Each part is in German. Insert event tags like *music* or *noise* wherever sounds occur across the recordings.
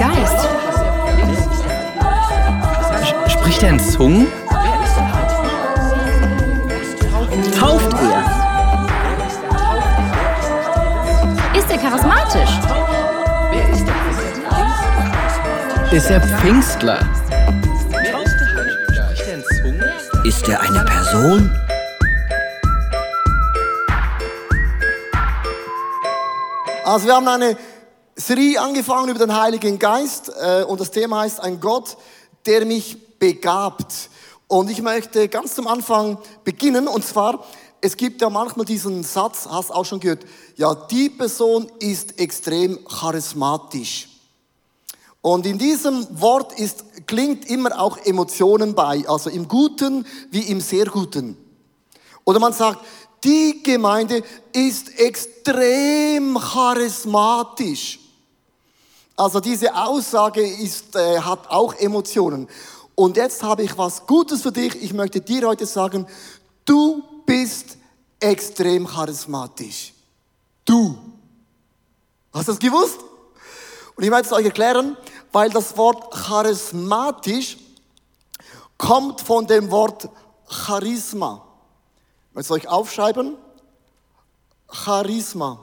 Geist? Spricht er in Zungen? Tauft er? Ist er charismatisch? Ist er Pfingstler? Er? Ist er eine Person? Also wir haben eine Serie angefangen über den Heiligen Geist äh, und das Thema heißt ein Gott, der mich begabt. Und ich möchte ganz zum Anfang beginnen und zwar, es gibt ja manchmal diesen Satz, hast auch schon gehört, ja, die Person ist extrem charismatisch. Und in diesem Wort ist, klingt immer auch Emotionen bei, also im Guten wie im sehr Guten. Oder man sagt, die Gemeinde ist extrem charismatisch. Also diese Aussage ist, äh, hat auch Emotionen. Und jetzt habe ich was Gutes für dich. Ich möchte dir heute sagen, du bist extrem charismatisch. Du. Hast du das gewusst? Und ich möchte es euch erklären, weil das Wort charismatisch kommt von dem Wort Charisma. Ich möchte es euch aufschreiben. Charisma.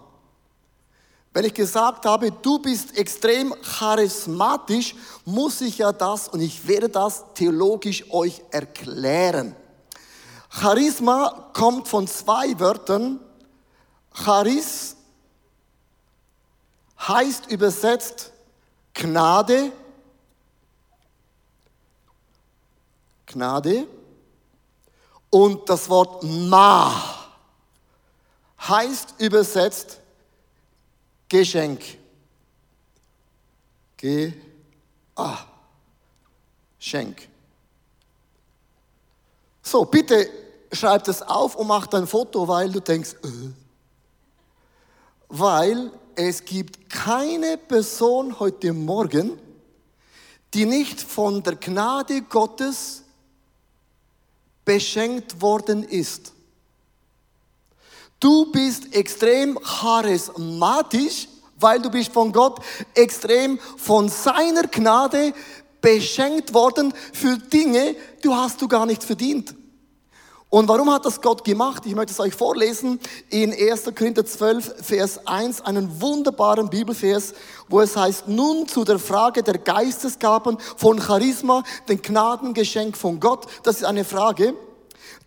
Wenn ich gesagt habe, du bist extrem charismatisch, muss ich ja das und ich werde das theologisch euch erklären. Charisma kommt von zwei Wörtern. Charis heißt übersetzt Gnade, Gnade und das Wort Ma heißt übersetzt Geschenk. G A Schenk. So, bitte schreib das auf und mach ein Foto, weil du denkst, äh. weil es gibt keine Person heute Morgen, die nicht von der Gnade Gottes beschenkt worden ist. Du bist extrem charismatisch, weil du bist von Gott extrem von seiner Gnade beschenkt worden für Dinge, du hast du gar nicht verdient. Und warum hat das Gott gemacht? Ich möchte es euch vorlesen in 1. Korinther 12, Vers 1, einen wunderbaren Bibelvers, wo es heißt, nun zu der Frage der Geistesgaben von Charisma, den Gnadengeschenk von Gott. Das ist eine Frage.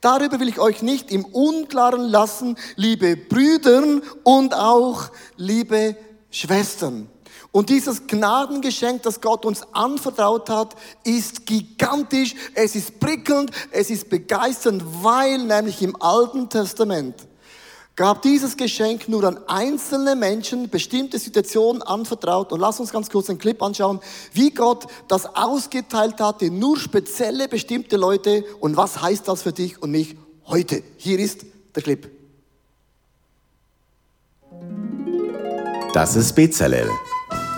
Darüber will ich euch nicht im Unklaren lassen, liebe Brüder und auch liebe Schwestern. Und dieses Gnadengeschenk, das Gott uns anvertraut hat, ist gigantisch, es ist prickelnd, es ist begeisternd, weil nämlich im Alten Testament gab dieses Geschenk nur an einzelne Menschen bestimmte Situationen anvertraut. Und lass uns ganz kurz einen Clip anschauen, wie Gott das ausgeteilt hatte, nur spezielle bestimmte Leute. Und was heißt das für dich und mich heute? Hier ist der Clip. Das ist Bezalel.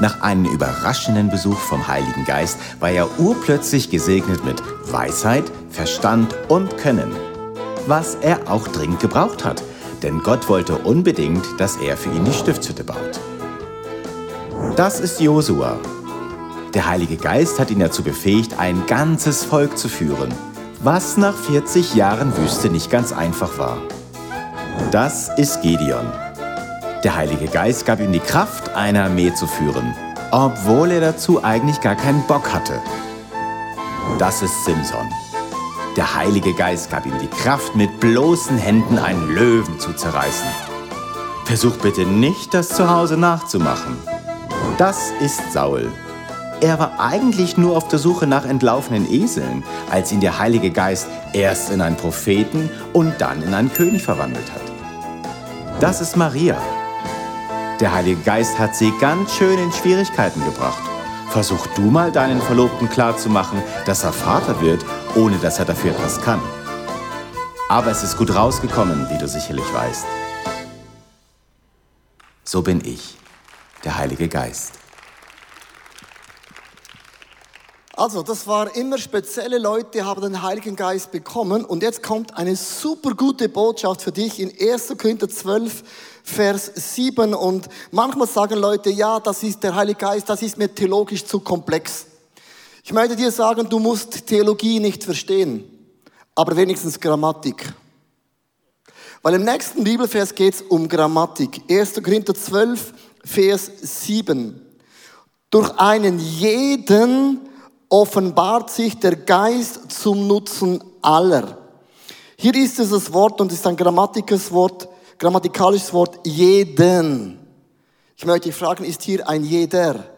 Nach einem überraschenden Besuch vom Heiligen Geist war er urplötzlich gesegnet mit Weisheit, Verstand und Können. Was er auch dringend gebraucht hat, denn Gott wollte unbedingt, dass er für ihn die Stiftshütte baut. Das ist Josua. Der Heilige Geist hat ihn dazu befähigt, ein ganzes Volk zu führen, was nach 40 Jahren Wüste nicht ganz einfach war. Das ist Gideon. Der Heilige Geist gab ihm die Kraft, eine Armee zu führen, obwohl er dazu eigentlich gar keinen Bock hatte. Das ist Simson. Der Heilige Geist gab ihm die Kraft, mit bloßen Händen einen Löwen zu zerreißen. Versuch bitte nicht, das zu Hause nachzumachen. Das ist Saul. Er war eigentlich nur auf der Suche nach entlaufenen Eseln, als ihn der Heilige Geist erst in einen Propheten und dann in einen König verwandelt hat. Das ist Maria. Der Heilige Geist hat sie ganz schön in Schwierigkeiten gebracht. Versuch du mal deinen Verlobten klarzumachen, dass er Vater wird, ohne dass er dafür etwas kann. Aber es ist gut rausgekommen, wie du sicherlich weißt. So bin ich, der Heilige Geist. Also, das war immer spezielle Leute, haben den Heiligen Geist bekommen. Und jetzt kommt eine super gute Botschaft für dich in 1. Korinther 12, Vers 7. Und manchmal sagen Leute, ja, das ist der Heilige Geist, das ist mir theologisch zu komplex. Ich möchte dir sagen, du musst Theologie nicht verstehen, aber wenigstens Grammatik. Weil im nächsten Bibelvers geht es um Grammatik. 1. Korinther 12, Vers 7. Durch einen jeden offenbart sich der Geist zum Nutzen aller. Hier ist es das Wort und ist ein grammatikalisches Wort, grammatikalisches Wort jeden. Ich möchte dich fragen, ist hier ein jeder?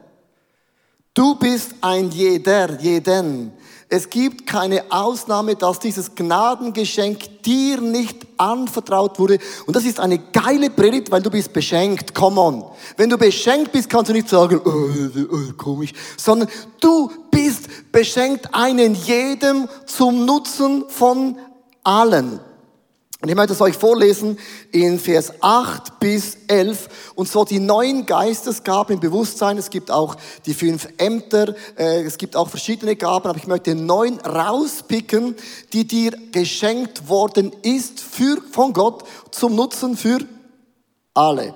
Du bist ein jeder, jeden. Es gibt keine Ausnahme, dass dieses Gnadengeschenk dir nicht anvertraut wurde. Und das ist eine geile Predigt, weil du bist beschenkt. Come on. Wenn du beschenkt bist, kannst du nicht sagen, oh, oh, komisch, sondern du bist beschenkt einen jedem zum Nutzen von allen. Und ich möchte es euch vorlesen in Vers 8 bis 11. Und so die neuen Geistesgaben im Bewusstsein. Es gibt auch die fünf Ämter. Äh, es gibt auch verschiedene Gaben. Aber ich möchte neun rauspicken, die dir geschenkt worden ist für, von Gott zum Nutzen für alle.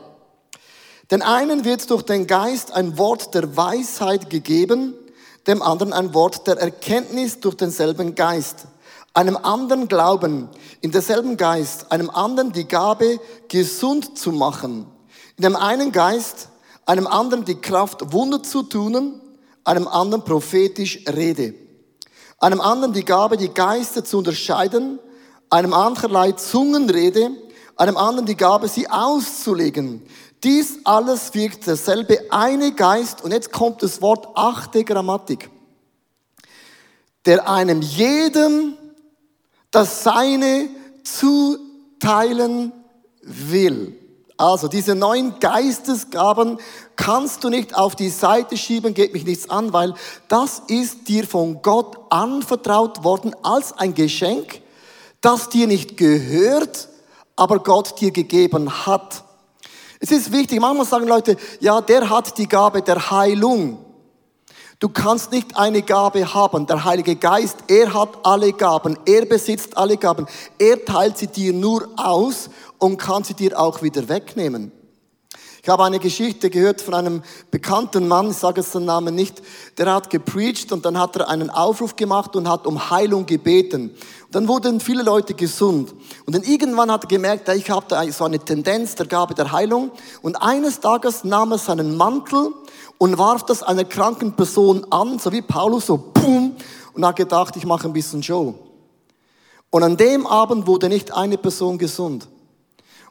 Den einen wird durch den Geist ein Wort der Weisheit gegeben, dem anderen ein Wort der Erkenntnis durch denselben Geist einem anderen Glauben, in derselben Geist, einem anderen die Gabe, gesund zu machen, in dem einen Geist, einem anderen die Kraft, Wunder zu tun, einem anderen prophetisch Rede, einem anderen die Gabe, die Geister zu unterscheiden, einem anderlei Zungenrede, einem anderen die Gabe, sie auszulegen. Dies alles wirkt derselbe eine Geist, und jetzt kommt das Wort achte Grammatik, der einem jedem das Seine zuteilen will. Also diese neuen Geistesgaben kannst du nicht auf die Seite schieben, geht mich nichts an, weil das ist dir von Gott anvertraut worden als ein Geschenk, das dir nicht gehört, aber Gott dir gegeben hat. Es ist wichtig, manchmal sagen Leute, ja, der hat die Gabe der Heilung. Du kannst nicht eine Gabe haben. Der Heilige Geist, er hat alle Gaben. Er besitzt alle Gaben. Er teilt sie dir nur aus und kann sie dir auch wieder wegnehmen. Ich habe eine Geschichte gehört von einem bekannten Mann, ich sage jetzt den Namen nicht, der hat gepreacht und dann hat er einen Aufruf gemacht und hat um Heilung gebeten. Und dann wurden viele Leute gesund. Und dann irgendwann hat er gemerkt, ich habe so eine Tendenz der Gabe der Heilung. Und eines Tages nahm er seinen Mantel und warf das einer kranken Person an, so wie Paulus, so boom, und hat gedacht, ich mache ein bisschen Show. Und an dem Abend wurde nicht eine Person gesund.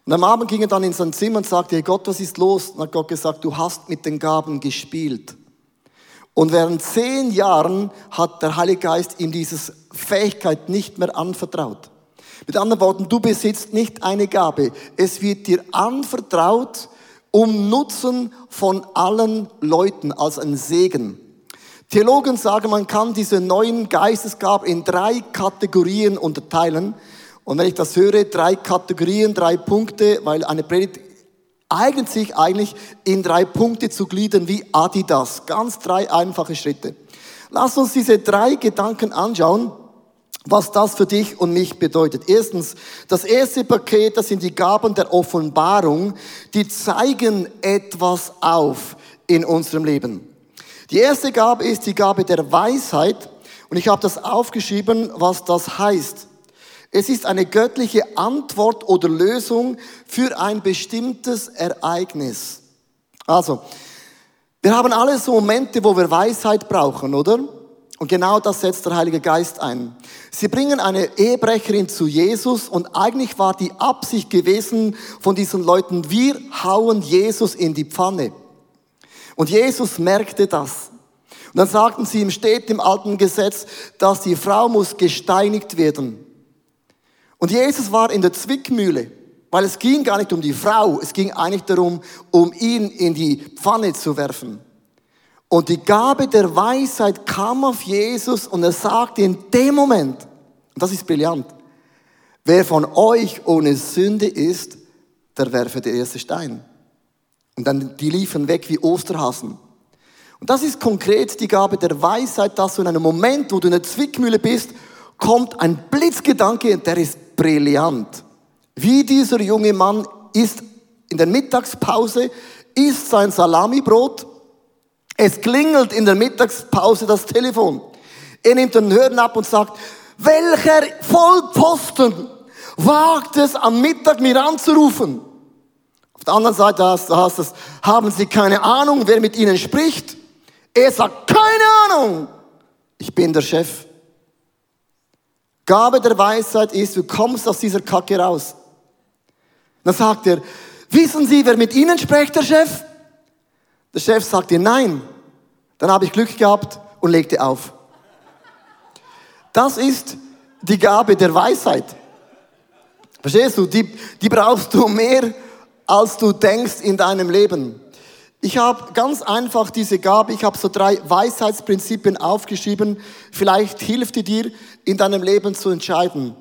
Und am Abend ging er dann in sein Zimmer und sagte, hey Gott, was ist los? Und hat Gott gesagt, du hast mit den Gaben gespielt. Und während zehn Jahren hat der Heilige Geist ihm diese Fähigkeit nicht mehr anvertraut. Mit anderen Worten, du besitzt nicht eine Gabe. Es wird dir anvertraut, um Nutzen von allen Leuten als ein Segen. Theologen sagen, man kann diese neuen Geistesgaben in drei Kategorien unterteilen. Und wenn ich das höre, drei Kategorien, drei Punkte, weil eine Predigt eignet sich eigentlich in drei Punkte zu gliedern wie Adidas. Ganz drei einfache Schritte. Lass uns diese drei Gedanken anschauen was das für dich und mich bedeutet. Erstens, das erste Paket, das sind die Gaben der Offenbarung, die zeigen etwas auf in unserem Leben. Die erste Gabe ist die Gabe der Weisheit und ich habe das aufgeschrieben, was das heißt. Es ist eine göttliche Antwort oder Lösung für ein bestimmtes Ereignis. Also, wir haben alle so Momente, wo wir Weisheit brauchen, oder? Und genau das setzt der Heilige Geist ein. Sie bringen eine Ehebrecherin zu Jesus und eigentlich war die Absicht gewesen von diesen Leuten, wir hauen Jesus in die Pfanne. Und Jesus merkte das. Und dann sagten sie, ihm steht im alten Gesetz, dass die Frau muss gesteinigt werden. Und Jesus war in der Zwickmühle, weil es ging gar nicht um die Frau, es ging eigentlich darum, um ihn in die Pfanne zu werfen. Und die Gabe der Weisheit kam auf Jesus und er sagte in dem Moment, und das ist brillant, wer von euch ohne Sünde ist, der werfe der erste Stein. Und dann, die liefen weg wie Osterhasen. Und das ist konkret die Gabe der Weisheit, dass du in einem Moment, wo du in der Zwickmühle bist, kommt ein Blitzgedanke und der ist brillant. Wie dieser junge Mann ist in der Mittagspause, isst sein Salamibrot, es klingelt in der Mittagspause das Telefon. Er nimmt den Hören ab und sagt, welcher Vollposten wagt es am Mittag mir anzurufen? Auf der anderen Seite heißt es, haben Sie keine Ahnung, wer mit Ihnen spricht? Er sagt, keine Ahnung, ich bin der Chef. Gabe der Weisheit ist, du kommst aus dieser Kacke raus. Dann sagt er, wissen Sie, wer mit Ihnen spricht, der Chef? Der Chef sagt dir nein. Dann habe ich Glück gehabt und legte auf. Das ist die Gabe der Weisheit. Verstehst du? Die, die brauchst du mehr, als du denkst in deinem Leben. Ich habe ganz einfach diese Gabe, ich habe so drei Weisheitsprinzipien aufgeschrieben. Vielleicht hilft die dir, in deinem Leben zu entscheiden.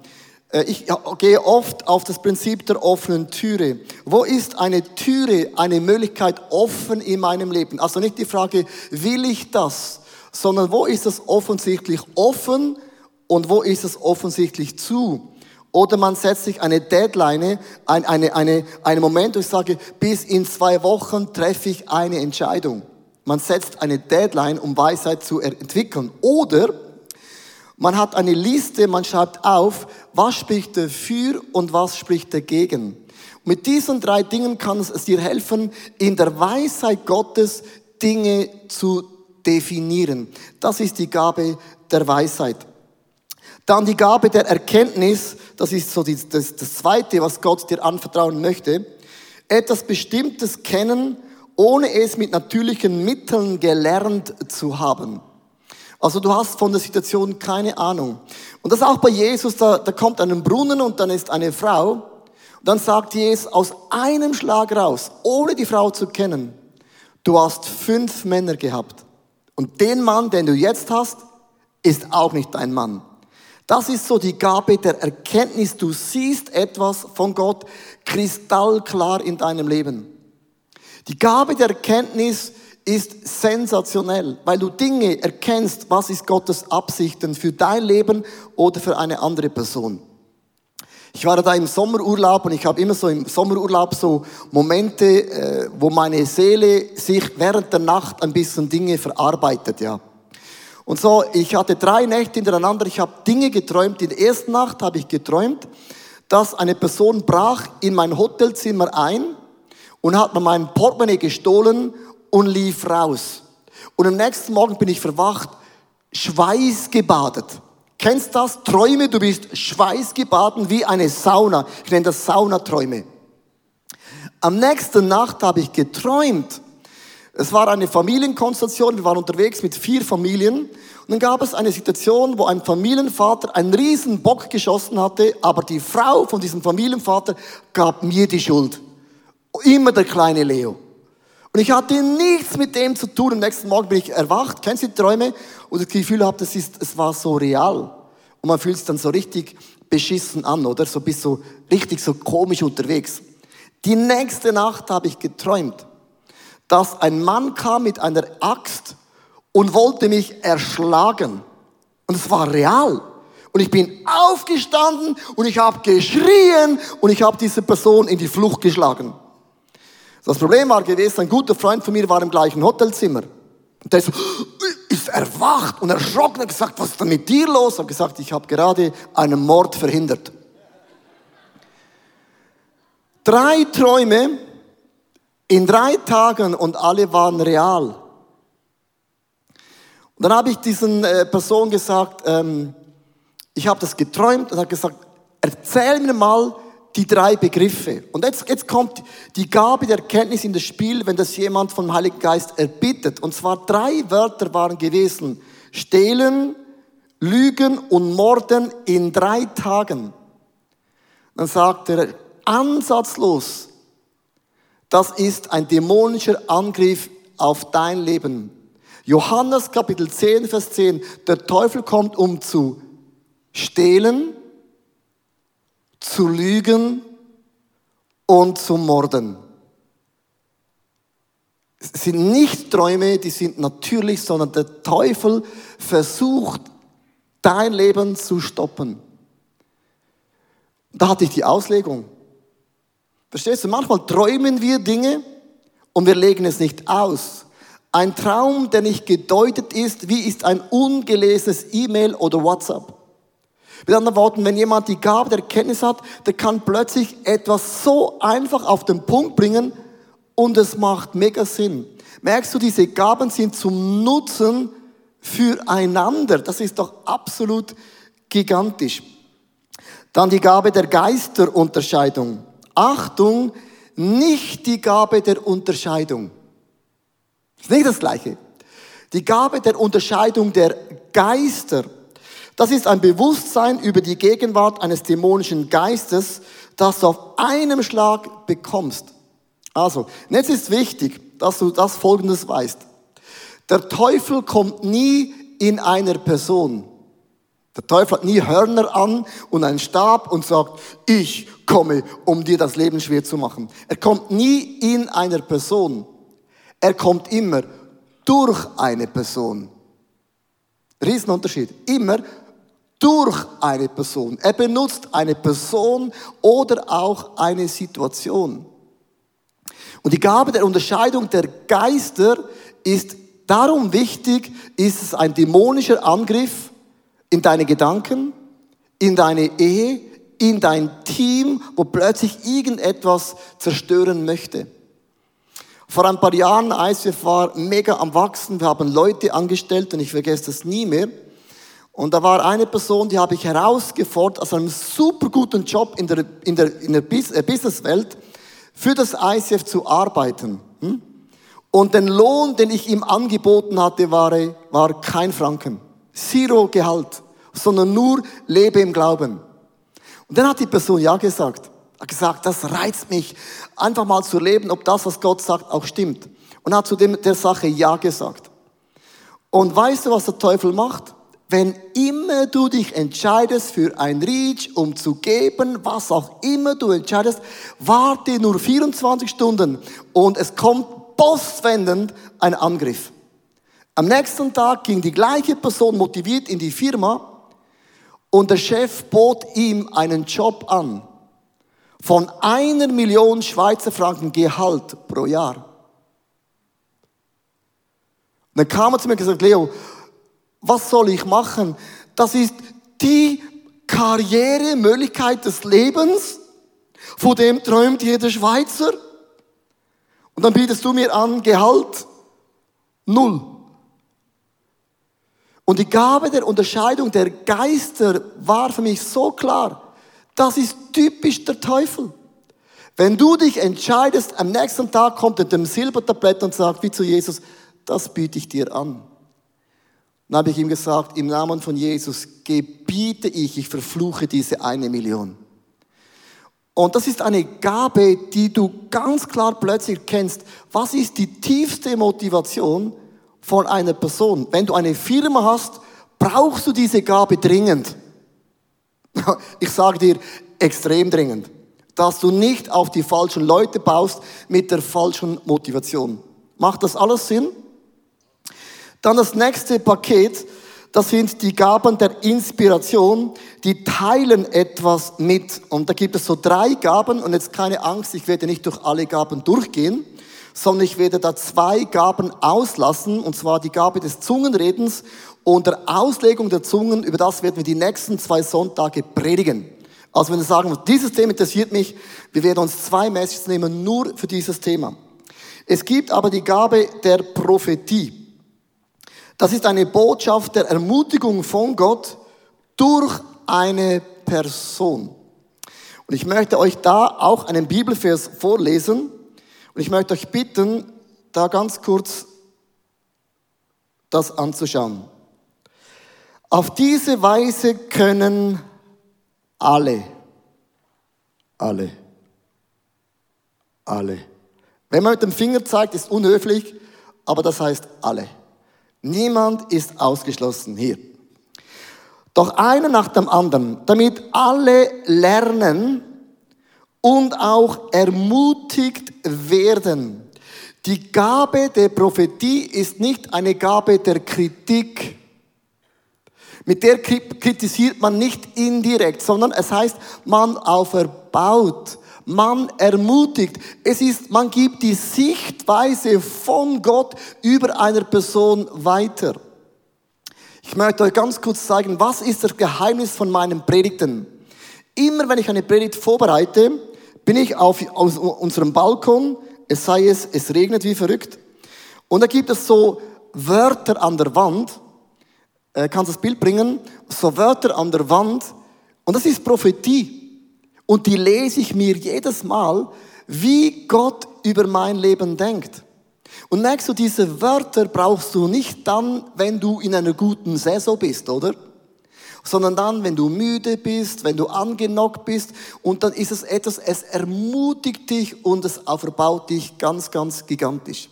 Äh, ich gehe oft auf das Prinzip der offenen Türe. Wo ist eine Türe, eine Möglichkeit offen in meinem Leben? Also nicht die Frage, will ich das, sondern wo ist es offensichtlich offen und wo ist es offensichtlich zu? Oder man setzt sich eine Deadline, ein, eine, eine, einen Moment, wo ich sage, bis in zwei Wochen treffe ich eine Entscheidung. Man setzt eine Deadline, um Weisheit zu entwickeln. Oder man hat eine Liste, man schreibt auf, was spricht dafür und was spricht dagegen. Mit diesen drei Dingen kann es dir helfen, in der Weisheit Gottes Dinge zu definieren. Das ist die Gabe der Weisheit. Dann die Gabe der Erkenntnis, das ist so die, das, das Zweite, was Gott dir anvertrauen möchte. Etwas Bestimmtes kennen, ohne es mit natürlichen Mitteln gelernt zu haben. Also du hast von der Situation keine Ahnung. Und das auch bei Jesus, da, da kommt ein Brunnen und dann ist eine Frau. Und dann sagt Jesus aus einem Schlag raus, ohne die Frau zu kennen, du hast fünf Männer gehabt. Und den Mann, den du jetzt hast, ist auch nicht dein Mann. Das ist so die Gabe der Erkenntnis. Du siehst etwas von Gott kristallklar in deinem Leben. Die Gabe der Erkenntnis ist sensationell, weil du Dinge erkennst, was ist Gottes Absichten für dein Leben oder für eine andere Person. Ich war da im Sommerurlaub und ich habe immer so im Sommerurlaub so Momente, äh, wo meine Seele sich während der Nacht ein bisschen Dinge verarbeitet, ja. Und so, ich hatte drei Nächte hintereinander, ich habe Dinge geträumt. In der ersten Nacht habe ich geträumt, dass eine Person brach in mein Hotelzimmer ein und hat mir mein Portemonnaie gestohlen und lief raus. Und am nächsten Morgen bin ich verwacht, schweißgebadet. Kennst das? Träume, du bist schweißgebaden wie eine Sauna. Ich nenne das Saunaträume. Am nächsten Nacht habe ich geträumt, es war eine Familienkonstellation, wir waren unterwegs mit vier Familien und dann gab es eine Situation, wo ein Familienvater einen riesen Bock geschossen hatte, aber die Frau von diesem Familienvater gab mir die Schuld. Immer der kleine Leo. Und ich hatte nichts mit dem zu tun. Am nächsten Morgen bin ich erwacht. Kennst du die Träume? Und das Gefühl habe, das ist, es war so real. Und man fühlt sich dann so richtig beschissen an, oder? So bist so richtig so komisch unterwegs. Die nächste Nacht habe ich geträumt dass ein Mann kam mit einer Axt und wollte mich erschlagen. Und es war real. Und ich bin aufgestanden und ich habe geschrien und ich habe diese Person in die Flucht geschlagen. Das Problem war gewesen, ein guter Freund von mir war im gleichen Hotelzimmer. Und der ist, ist erwacht und erschrocken und gesagt, was ist denn mit dir los? Ich habe gesagt, ich habe gerade einen Mord verhindert. Drei Träume, in drei Tagen und alle waren real. Und dann habe ich diesen äh, Person gesagt, ähm, ich habe das geträumt und habe gesagt, erzähl mir mal die drei Begriffe. Und jetzt, jetzt kommt die Gabe der Erkenntnis in das Spiel, wenn das jemand vom Heiligen Geist erbittet. Und zwar drei Wörter waren gewesen. Stehlen, Lügen und Morden in drei Tagen. Dann sagt er, ansatzlos, das ist ein dämonischer Angriff auf dein Leben. Johannes Kapitel 10, Vers 10. Der Teufel kommt, um zu stehlen, zu lügen und zu morden. Es sind nicht Träume, die sind natürlich, sondern der Teufel versucht, dein Leben zu stoppen. Da hatte ich die Auslegung. Verstehst du, manchmal träumen wir Dinge und wir legen es nicht aus. Ein Traum, der nicht gedeutet ist, wie ist ein ungelesenes E-Mail oder WhatsApp. Mit anderen Worten, wenn jemand die Gabe der Kenntnis hat, der kann plötzlich etwas so einfach auf den Punkt bringen und es macht mega Sinn. Merkst du, diese Gaben sind zum Nutzen füreinander. Das ist doch absolut gigantisch. Dann die Gabe der Geisterunterscheidung. Achtung, nicht die Gabe der Unterscheidung. Ist nicht das Gleiche. Die Gabe der Unterscheidung der Geister. Das ist ein Bewusstsein über die Gegenwart eines dämonischen Geistes, das du auf einem Schlag bekommst. Also, jetzt ist wichtig, dass du das Folgendes weißt. Der Teufel kommt nie in einer Person. Der Teufel hat nie Hörner an und einen Stab und sagt, ich komme, um dir das Leben schwer zu machen. Er kommt nie in einer Person. Er kommt immer durch eine Person. Riesenunterschied. Immer durch eine Person. Er benutzt eine Person oder auch eine Situation. Und die Gabe der Unterscheidung der Geister ist darum wichtig, ist es ein dämonischer Angriff in deine Gedanken, in deine Ehe, in dein Team, wo plötzlich irgendetwas zerstören möchte. Vor ein paar Jahren, ICF war mega am Wachsen, wir haben Leute angestellt und ich vergesse das nie mehr. Und da war eine Person, die habe ich herausgefordert, aus einem super guten Job in der, in der, in der äh, Businesswelt für das ICF zu arbeiten. Hm? Und den Lohn, den ich ihm angeboten hatte, war, war kein Franken. Zero Gehalt, sondern nur lebe im Glauben. Und dann hat die Person Ja gesagt. Hat gesagt, das reizt mich, einfach mal zu leben, ob das, was Gott sagt, auch stimmt. Und hat zu dem, der Sache Ja gesagt. Und weißt du, was der Teufel macht? Wenn immer du dich entscheidest für ein Reach, um zu geben, was auch immer du entscheidest, warte nur 24 Stunden und es kommt postwendend ein Angriff. Am nächsten Tag ging die gleiche Person motiviert in die Firma und der Chef bot ihm einen Job an von einer Million Schweizer Franken Gehalt pro Jahr. Und dann kam er zu mir und gesagt, Leo, was soll ich machen? Das ist die Karrieremöglichkeit des Lebens, von dem träumt jeder Schweizer. Und dann bietest du mir an Gehalt null. Und die Gabe der Unterscheidung der Geister war für mich so klar. Das ist typisch der Teufel. Wenn du dich entscheidest, am nächsten Tag kommt er dem Silbertablett und sagt wie zu Jesus, das biete ich dir an. Dann habe ich ihm gesagt, im Namen von Jesus gebiete ich, ich verfluche diese eine Million. Und das ist eine Gabe, die du ganz klar plötzlich kennst. Was ist die tiefste Motivation von einer Person? Wenn du eine Firma hast, brauchst du diese Gabe dringend. *laughs* Ich sage dir, extrem dringend. Dass du nicht auf die falschen Leute baust mit der falschen Motivation. Macht das alles Sinn? Dann das nächste Paket, das sind die Gaben der Inspiration, die teilen etwas mit. Und da gibt es so drei Gaben und jetzt keine Angst, ich werde nicht durch alle Gaben durchgehen, sondern ich werde da zwei Gaben auslassen, und zwar die Gabe des Zungenredens und der Auslegung der Zungen, über das werden wir die nächsten zwei Sonntage predigen. Also wenn wir sagen, dieses Thema interessiert mich, wir werden uns zwei Messages nehmen nur für dieses Thema. Es gibt aber die Gabe der Prophetie. Das ist eine Botschaft der Ermutigung von Gott durch eine Person. Und ich möchte euch da auch einen Bibelvers vorlesen. Und ich möchte euch bitten, da ganz kurz das anzuschauen. Auf diese Weise können alle, alle, alle. Wenn man mit dem Finger zeigt, ist unhöflich, aber das heißt alle. Niemand ist ausgeschlossen hier. Doch einer nach dem anderen, damit alle lernen und auch ermutigt werden, Die Gabe der Prophetie ist nicht eine Gabe der Kritik. Mit der kri- kritisiert man nicht indirekt, sondern es heißt, man auferbaut, man ermutigt. Es ist, man gibt die Sichtweise von Gott über einer Person weiter. Ich möchte euch ganz kurz zeigen, was ist das Geheimnis von meinen Predigten. Immer wenn ich eine Predigt vorbereite, bin ich auf, auf unserem Balkon, es sei es, es regnet wie verrückt. Und da gibt es so Wörter an der Wand, äh, kannst das Bild bringen, so Wörter an der Wand, und das ist Prophetie. Und die lese ich mir jedes Mal, wie Gott über mein Leben denkt. Und merkst du, diese Wörter brauchst du nicht dann, wenn du in einer guten Saison bist, oder? Sondern dann, wenn du müde bist, wenn du angenockt bist. Und dann ist es etwas, es ermutigt dich und es auferbaut dich ganz, ganz gigantisch.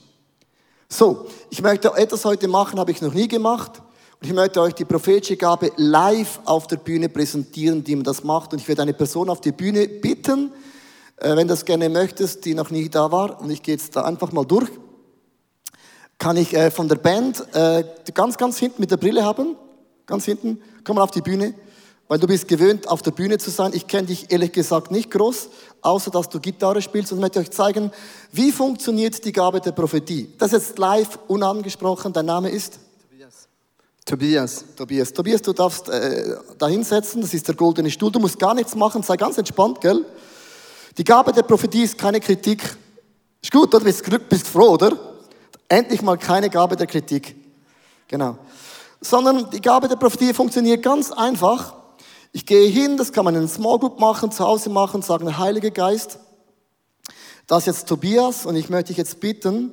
So, ich möchte etwas heute machen, habe ich noch nie gemacht. Und ich möchte euch die prophetische Gabe live auf der Bühne präsentieren, die man das macht. Und ich werde eine Person auf die Bühne bitten, äh, wenn du das gerne möchtest, die noch nie da war. Und ich gehe jetzt da einfach mal durch. Kann ich äh, von der Band äh, ganz, ganz hinten mit der Brille haben? Ganz hinten. Komm mal auf die Bühne. Weil du bist gewöhnt, auf der Bühne zu sein. Ich kenne dich ehrlich gesagt nicht groß, außer dass du Gitarre spielst. Und ich möchte euch zeigen, wie funktioniert die Gabe der Prophetie. Das ist jetzt live, unangesprochen. Dein Name ist? Tobias. Tobias. Tobias, du darfst äh, da hinsetzen. Das ist der goldene Stuhl. Du musst gar nichts machen. Sei ganz entspannt, gell? Die Gabe der Prophetie ist keine Kritik. Ist gut, oder? Bist, Glück, bist froh, oder? Endlich mal keine Gabe der Kritik. Genau. Sondern die Gabe der Prophetie funktioniert ganz einfach. Ich gehe hin, das kann man in einer Small Group machen, zu Hause machen, sagen, Heiliger Geist, das ist jetzt Tobias und ich möchte dich jetzt bitten,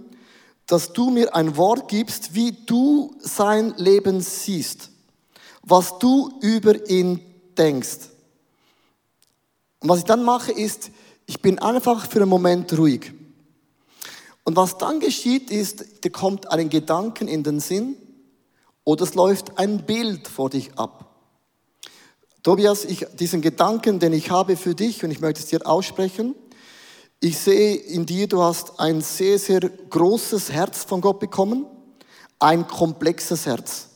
dass du mir ein Wort gibst, wie du sein Leben siehst, was du über ihn denkst. Und was ich dann mache, ist, ich bin einfach für einen Moment ruhig. Und was dann geschieht, ist, dir kommt ein Gedanken in den Sinn oder es läuft ein Bild vor dich ab. Tobias, ich, diesen Gedanken, den ich habe für dich und ich möchte es dir aussprechen, ich sehe in dir, du hast ein sehr, sehr großes Herz von Gott bekommen, ein komplexes Herz.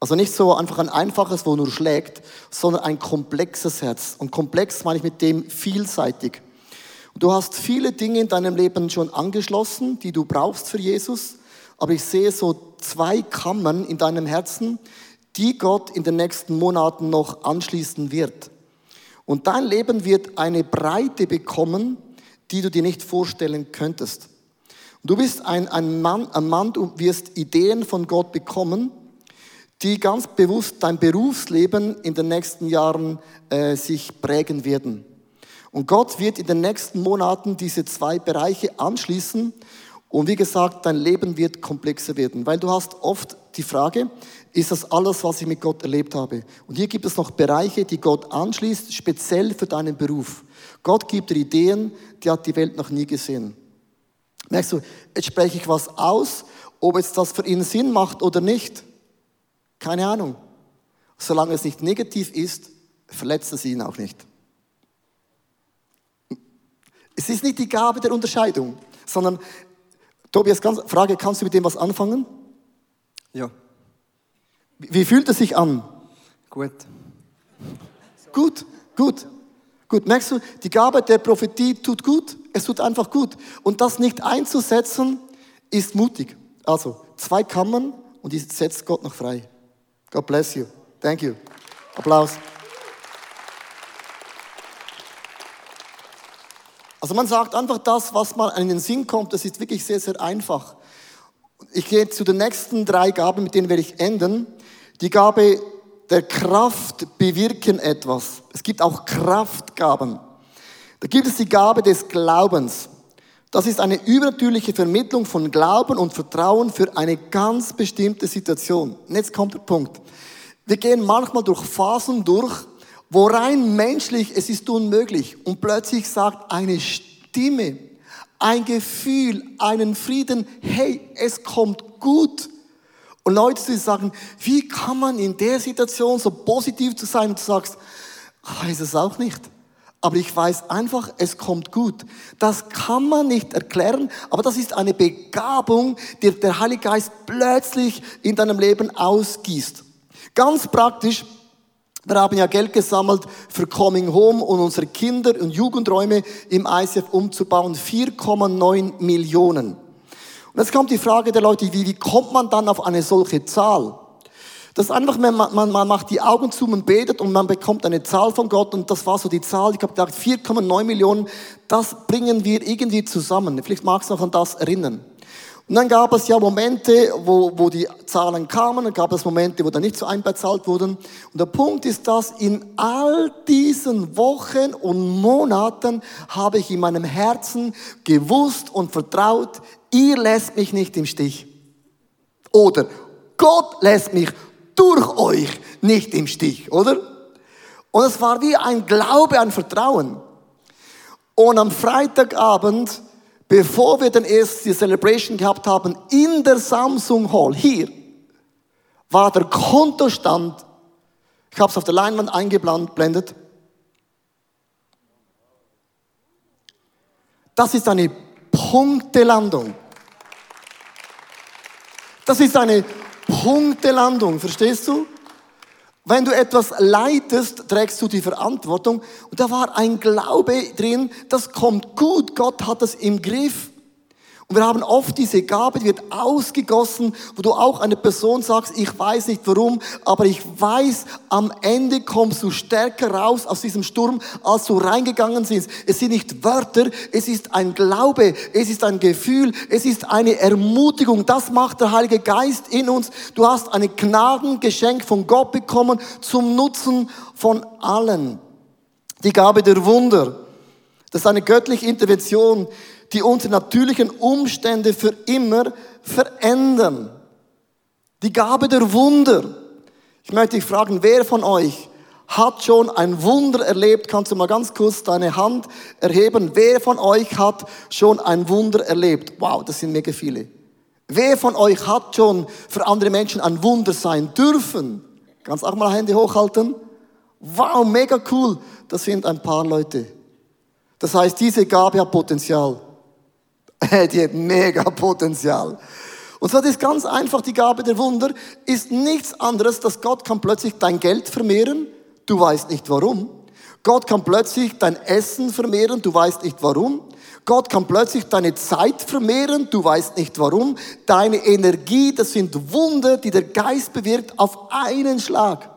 Also nicht so einfach ein einfaches, wo nur schlägt, sondern ein komplexes Herz. Und komplex meine ich mit dem vielseitig. Und du hast viele Dinge in deinem Leben schon angeschlossen, die du brauchst für Jesus. Aber ich sehe so zwei Kammern in deinem Herzen, die Gott in den nächsten Monaten noch anschließen wird. Und dein Leben wird eine Breite bekommen, die du dir nicht vorstellen könntest. Du bist ein, ein, Mann, ein Mann, du wirst Ideen von Gott bekommen, die ganz bewusst dein Berufsleben in den nächsten Jahren äh, sich prägen werden. Und Gott wird in den nächsten Monaten diese zwei Bereiche anschließen. Und wie gesagt, dein Leben wird komplexer werden, weil du hast oft die Frage, ist das alles, was ich mit Gott erlebt habe? Und hier gibt es noch Bereiche, die Gott anschließt, speziell für deinen Beruf. Gott gibt dir Ideen, die hat die Welt noch nie gesehen. Merkst du, jetzt spreche ich was aus, ob jetzt das für ihn Sinn macht oder nicht. Keine Ahnung. Solange es nicht negativ ist, verletzt es ihn auch nicht. Es ist nicht die Gabe der Unterscheidung, sondern, Tobias, ganz, Frage, kannst du mit dem was anfangen? Ja, Wie wie fühlt es sich an? gut. Gut, gut, gut. Merkst du, die Gabe der Prophetie tut gut. Es tut einfach gut. Und das nicht einzusetzen, ist mutig. Also, zwei Kammern und die setzt Gott noch frei. God bless you. Thank you. Applaus. Also man sagt einfach das, was man in den Sinn kommt, das ist wirklich sehr, sehr einfach. Ich gehe zu den nächsten drei Gaben, mit denen werde ich enden. Die Gabe der Kraft bewirken etwas. Es gibt auch Kraftgaben. Da gibt es die Gabe des Glaubens. Das ist eine übernatürliche Vermittlung von Glauben und Vertrauen für eine ganz bestimmte Situation. Und jetzt kommt der Punkt. Wir gehen manchmal durch Phasen durch, wo rein menschlich es ist unmöglich und plötzlich sagt eine Stimme, ein Gefühl, einen Frieden, hey, es kommt gut. Und Leute, die sagen, wie kann man in der Situation so positiv zu sein und du sagst, ich weiß es auch nicht. Aber ich weiß einfach, es kommt gut. Das kann man nicht erklären, aber das ist eine Begabung, die der Heilige Geist plötzlich in deinem Leben ausgießt. Ganz praktisch, wir haben ja Geld gesammelt für Coming Home und unsere Kinder- und Jugendräume im ICF umzubauen. 4,9 Millionen. Und jetzt kommt die Frage der Leute, wie, wie kommt man dann auf eine solche Zahl? Das ist einfach, man, man, man macht die Augen zu, man betet und man bekommt eine Zahl von Gott und das war so die Zahl. Ich habe gedacht, 4,9 Millionen, das bringen wir irgendwie zusammen. Vielleicht magst du noch an das erinnern. Und dann gab es ja Momente, wo, wo die Zahlen kamen, dann gab es Momente, wo dann nicht so einbezahlt wurden. Und der Punkt ist, dass in all diesen Wochen und Monaten habe ich in meinem Herzen gewusst und vertraut, ihr lässt mich nicht im Stich. Oder Gott lässt mich durch euch nicht im Stich, oder? Und es war wie ein Glaube, ein Vertrauen. Und am Freitagabend, bevor wir dann erst die Celebration gehabt haben, in der Samsung Hall, hier, war der Kontostand, ich habe es auf der Leinwand eingeblendet, das ist eine Punktelandung. Das ist eine Punktelandung, verstehst du? Wenn du etwas leitest, trägst du die Verantwortung. Und da war ein Glaube drin, das kommt gut, Gott hat das im Griff. Und wir haben oft diese Gabe, die wird ausgegossen, wo du auch eine Person sagst, ich weiß nicht warum, aber ich weiß, am Ende kommst du stärker raus aus diesem Sturm, als du reingegangen bist. Es sind nicht Wörter, es ist ein Glaube, es ist ein Gefühl, es ist eine Ermutigung. Das macht der Heilige Geist in uns. Du hast ein Gnadengeschenk von Gott bekommen zum Nutzen von allen. Die Gabe der Wunder. Das ist eine göttliche Intervention, die unsere natürlichen Umstände für immer verändern. Die Gabe der Wunder. Ich möchte dich fragen, wer von euch hat schon ein Wunder erlebt? Kannst du mal ganz kurz deine Hand erheben? Wer von euch hat schon ein Wunder erlebt? Wow, das sind mega viele. Wer von euch hat schon für andere Menschen ein Wunder sein dürfen? Kannst auch mal Hände hochhalten? Wow, mega cool. Das sind ein paar Leute. Das heißt, diese Gabe hat Potenzial. *laughs* Die hat mega Potenzial. Und zwar ist ganz einfach, die Gabe der Wunder ist nichts anderes, dass Gott kann plötzlich dein Geld vermehren, du weißt nicht warum. Gott kann plötzlich dein Essen vermehren, du weißt nicht warum. Gott kann plötzlich deine Zeit vermehren, du weißt nicht warum. Deine Energie, das sind Wunder, die der Geist bewirkt auf einen Schlag.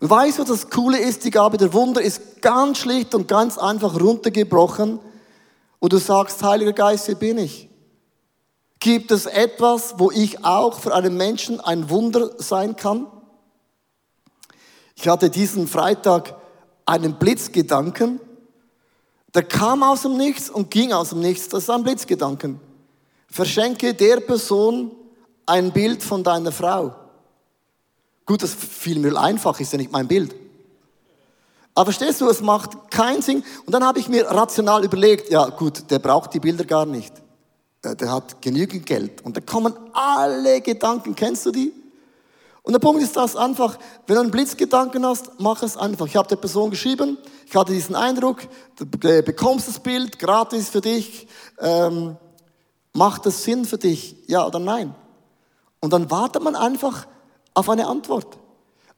Und weißt du, was das Coole ist? Die Gabe der Wunder ist ganz schlicht und ganz einfach runtergebrochen. Und du sagst, Heiliger Geist, hier bin ich. Gibt es etwas, wo ich auch für einen Menschen ein Wunder sein kann? Ich hatte diesen Freitag einen Blitzgedanken. Der kam aus dem Nichts und ging aus dem Nichts. Das ist ein Blitzgedanken. Verschenke der Person ein Bild von deiner Frau. Gut, das fiel mir einfach, ist ja nicht mein Bild. Aber verstehst du, es macht keinen Sinn. Und dann habe ich mir rational überlegt, ja gut, der braucht die Bilder gar nicht. Der, der hat genügend Geld. Und da kommen alle Gedanken, kennst du die? Und der Punkt ist das einfach, wenn du einen Blitzgedanken hast, mach es einfach. Ich habe der Person geschrieben, ich hatte diesen Eindruck, du bekommst das Bild, gratis für dich, ähm, macht das Sinn für dich, ja oder nein? Und dann wartet man einfach auf eine Antwort.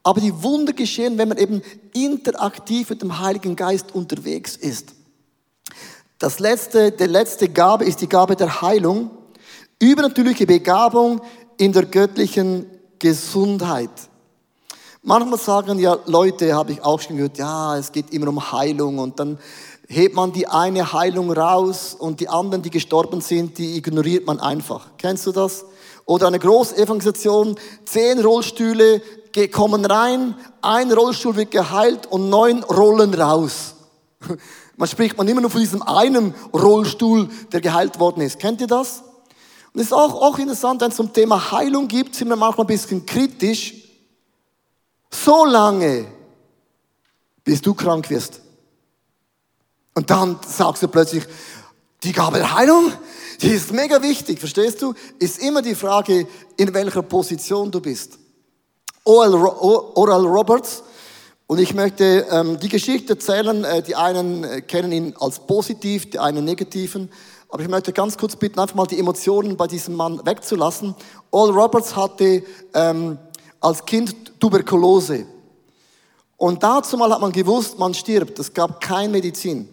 Aber die Wunder geschehen, wenn man eben interaktiv mit dem Heiligen Geist unterwegs ist. Das letzte, der letzte Gabe ist die Gabe der Heilung. Übernatürliche Begabung in der göttlichen Gesundheit. Manchmal sagen ja Leute, habe ich auch schon gehört, ja, es geht immer um Heilung und dann hebt man die eine Heilung raus und die anderen, die gestorben sind, die ignoriert man einfach. Kennst du das? Oder eine Großevangelisation, zehn Rollstühle kommen rein, ein Rollstuhl wird geheilt und neun rollen raus. *laughs* Man spricht man immer nur von diesem einen Rollstuhl, der geheilt worden ist. Kennt ihr das? Und es ist auch, auch interessant, wenn es zum Thema Heilung gibt, sind wir manchmal ein bisschen kritisch. So lange, bis du krank wirst. Und dann sagst du plötzlich, die Gabe der Heilung, die ist mega wichtig, verstehst du? Ist immer die Frage, in welcher Position du bist. Oral Roberts, Und ich möchte ähm, die Geschichte erzählen. Äh, die einen äh, kennen ihn als positiv, die einen negativen. Aber ich möchte ganz kurz bitten, einfach mal die Emotionen bei diesem Mann wegzulassen. Oral Roberts hatte ähm, als Kind Tuberkulose. Und dazu mal hat man gewusst, man stirbt. Es gab keine Medizin.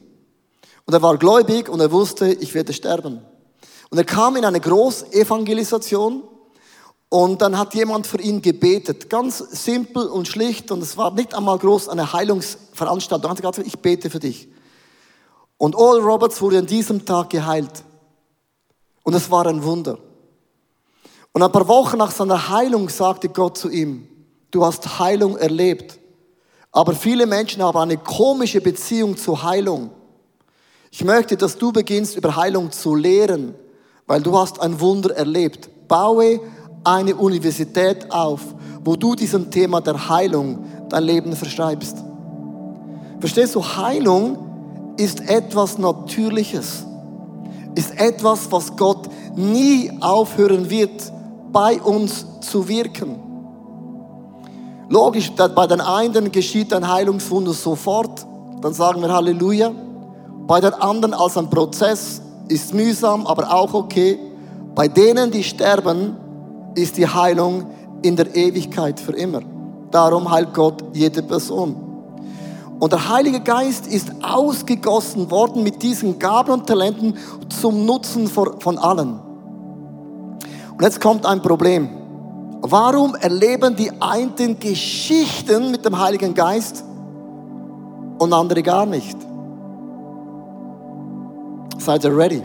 Und er war gläubig und er wusste, ich werde sterben. Und er kam in eine Großevangelisation und dann hat jemand für ihn gebetet. Ganz simpel und schlicht und es war nicht einmal groß eine Heilungsveranstaltung. Er hat gesagt, ich bete für dich. Und Oral Roberts wurde an diesem Tag geheilt. Und es war ein Wunder. Und ein paar Wochen nach seiner Heilung sagte Gott zu ihm, du hast Heilung erlebt. Aber viele Menschen haben eine komische Beziehung zur Heilung. Ich möchte, dass du beginnst, über Heilung zu lehren, weil du hast ein Wunder erlebt. Baue eine Universität auf, wo du diesem Thema der Heilung dein Leben verschreibst. Verstehst du, Heilung ist etwas Natürliches, ist etwas, was Gott nie aufhören wird, bei uns zu wirken. Logisch, bei den einen geschieht ein Heilungswunder sofort, dann sagen wir Halleluja. Bei den anderen als ein Prozess ist mühsam, aber auch okay. Bei denen, die sterben, ist die Heilung in der Ewigkeit für immer. Darum heilt Gott jede Person. Und der Heilige Geist ist ausgegossen worden mit diesen Gaben und Talenten zum Nutzen von allen. Und jetzt kommt ein Problem. Warum erleben die einen Geschichten mit dem Heiligen Geist und andere gar nicht? Seid ihr ready?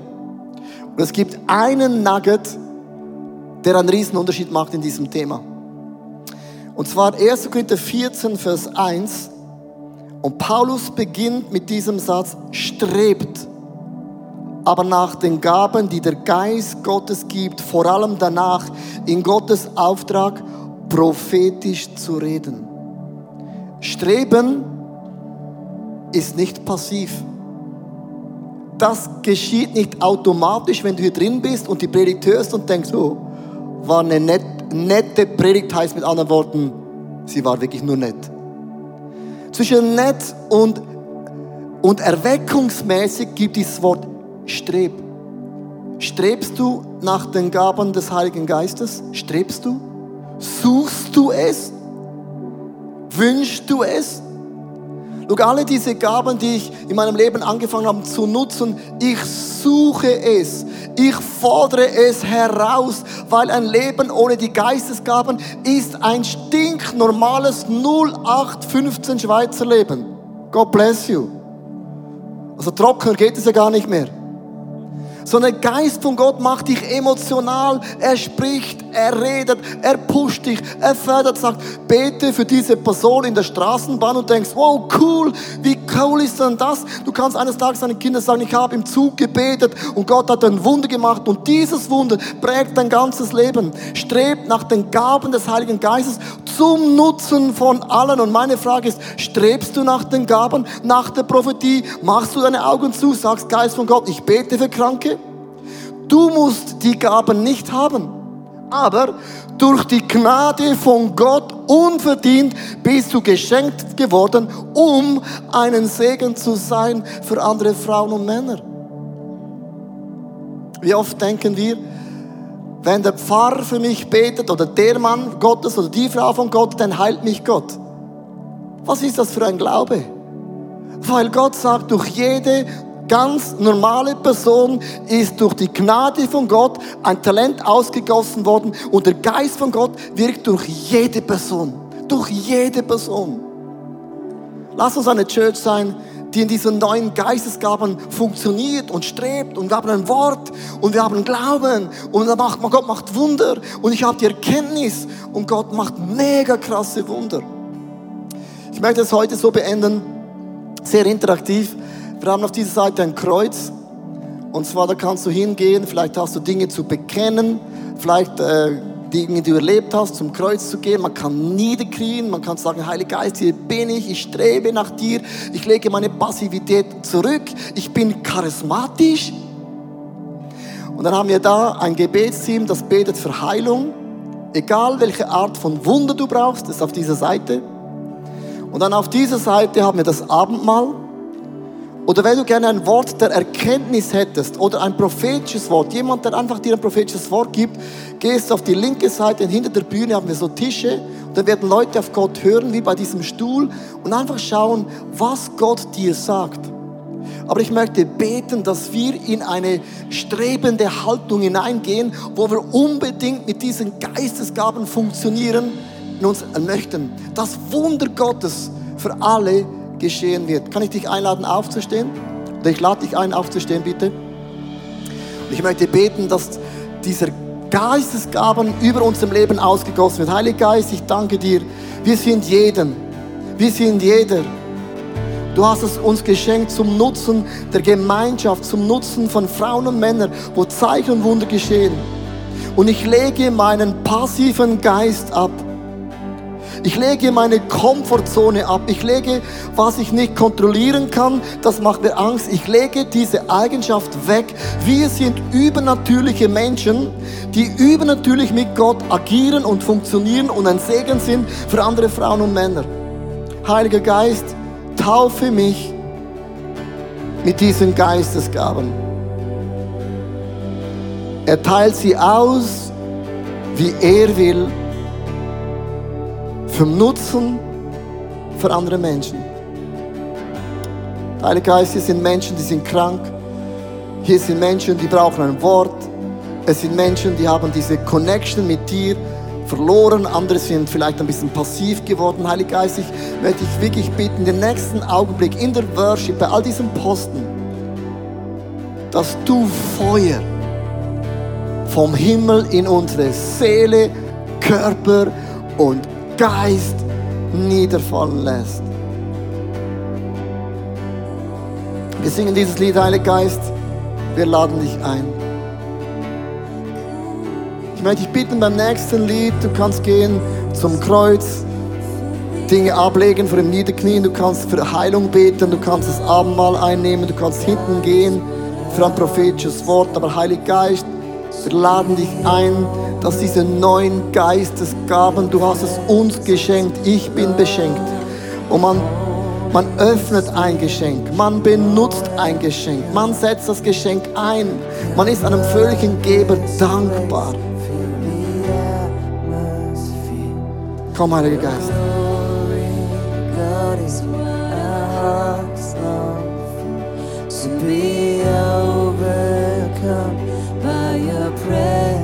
Und es gibt einen Nugget, der einen riesen Unterschied macht in diesem Thema. Und zwar 1. Korinther 14, Vers 1. Und Paulus beginnt mit diesem Satz, strebt aber nach den Gaben, die der Geist Gottes gibt, vor allem danach in Gottes Auftrag prophetisch zu reden. Streben ist nicht passiv. Das geschieht nicht automatisch, wenn du hier drin bist und die Predigt hörst und denkst, oh, war eine net, nette Predigt, heißt mit anderen Worten, sie war wirklich nur nett. Zwischen nett und, und erweckungsmäßig gibt dieses Wort Streb. Strebst du nach den Gaben des Heiligen Geistes? Strebst du? Suchst du es? Wünschst du es? Schau, alle diese Gaben, die ich in meinem Leben angefangen habe zu nutzen, ich suche es. Ich fordere es heraus, weil ein Leben ohne die Geistesgaben ist ein stinknormales 0815 Schweizer Leben. God bless you. Also trockener geht es ja gar nicht mehr sondern der Geist von Gott macht dich emotional. Er spricht, er redet, er pusht dich, er fördert, sagt, bete für diese Person in der Straßenbahn und denkst, wow, cool, wie cool ist denn das? Du kannst eines Tages deinen Kindern sagen, ich habe im Zug gebetet und Gott hat ein Wunder gemacht und dieses Wunder prägt dein ganzes Leben. Strebt nach den Gaben des Heiligen Geistes zum Nutzen von allen. Und meine Frage ist, strebst du nach den Gaben, nach der Prophetie? Machst du deine Augen zu, sagst Geist von Gott, ich bete für Kranke? Du musst die Gaben nicht haben. Aber durch die Gnade von Gott unverdient bist du geschenkt geworden, um einen Segen zu sein für andere Frauen und Männer. Wie oft denken wir, wenn der Pfarrer für mich betet oder der Mann Gottes oder die Frau von Gott, dann heilt mich Gott. Was ist das für ein Glaube? Weil Gott sagt, durch jede ganz normale Person ist durch die Gnade von Gott ein Talent ausgegossen worden und der Geist von Gott wirkt durch jede Person. Durch jede Person. Lass uns eine Church sein, die in diesen neuen Geistesgaben funktioniert und strebt und wir haben ein Wort und wir haben Glauben und macht, Gott macht Wunder und ich habe die Erkenntnis und Gott macht mega krasse Wunder. Ich möchte es heute so beenden, sehr interaktiv. Wir haben auf dieser Seite ein Kreuz. Und zwar, da kannst du hingehen, vielleicht hast du Dinge zu bekennen, vielleicht äh, Dinge, die du erlebt hast, zum Kreuz zu gehen. Man kann niederknien, man kann sagen, Heiliger Geist, hier bin ich, ich strebe nach dir, ich lege meine Passivität zurück, ich bin charismatisch. Und dann haben wir da ein Gebetsteam, das betet für Heilung. Egal welche Art von Wunder du brauchst, ist auf dieser Seite. Und dann auf dieser Seite haben wir das Abendmahl. Oder wenn du gerne ein Wort der Erkenntnis hättest oder ein prophetisches Wort, jemand, der einfach dir ein prophetisches Wort gibt, gehst auf die linke Seite und hinter der Bühne haben wir so Tische. Und da werden Leute auf Gott hören, wie bei diesem Stuhl, und einfach schauen, was Gott dir sagt. Aber ich möchte beten, dass wir in eine strebende Haltung hineingehen, wo wir unbedingt mit diesen Geistesgaben funktionieren in uns möchten. Das Wunder Gottes für alle geschehen wird. Kann ich dich einladen, aufzustehen? Oder ich lade dich ein, aufzustehen, bitte. Und ich möchte beten, dass dieser Geistesgaben über unserem Leben ausgegossen wird. Heiliger Geist, ich danke dir. Wir sind jeden. Wir sind jeder. Du hast es uns geschenkt zum Nutzen der Gemeinschaft, zum Nutzen von Frauen und Männern, wo Zeichen und Wunder geschehen. Und ich lege meinen passiven Geist ab. Ich lege meine Komfortzone ab. Ich lege, was ich nicht kontrollieren kann, das macht mir Angst. Ich lege diese Eigenschaft weg. Wir sind übernatürliche Menschen, die übernatürlich mit Gott agieren und funktionieren und ein Segen sind für andere Frauen und Männer. Heiliger Geist, taufe mich mit diesen Geistesgaben. Er teilt sie aus, wie er will, vom Nutzen für andere Menschen. Heiliger Geist, hier sind Menschen, die sind krank. Hier sind Menschen, die brauchen ein Wort. Es sind Menschen, die haben diese Connection mit dir verloren. Andere sind vielleicht ein bisschen passiv geworden. Heiliger Geist, ich möchte dich wirklich bitten, den nächsten Augenblick in der Worship, bei all diesen Posten, dass du Feuer vom Himmel in unsere Seele, Körper und Geist niederfallen lässt. Wir singen dieses Lied, Heiliger Geist. Wir laden dich ein. Ich möchte dich bitten beim nächsten Lied, du kannst gehen zum Kreuz, Dinge ablegen, vor dem Niederknien, du kannst für Heilung beten, du kannst das Abendmahl einnehmen, du kannst hinten gehen für ein prophetisches Wort, aber Heiliger Geist, wir laden dich ein, dass diese neuen Geistesgaben, du hast es uns geschenkt, ich bin beschenkt. Und man, man öffnet ein Geschenk, man benutzt ein Geschenk, man setzt das Geschenk ein, man ist einem fröhlichen Geber dankbar. Komm, Heiliger Geist. Be overcome by your presence,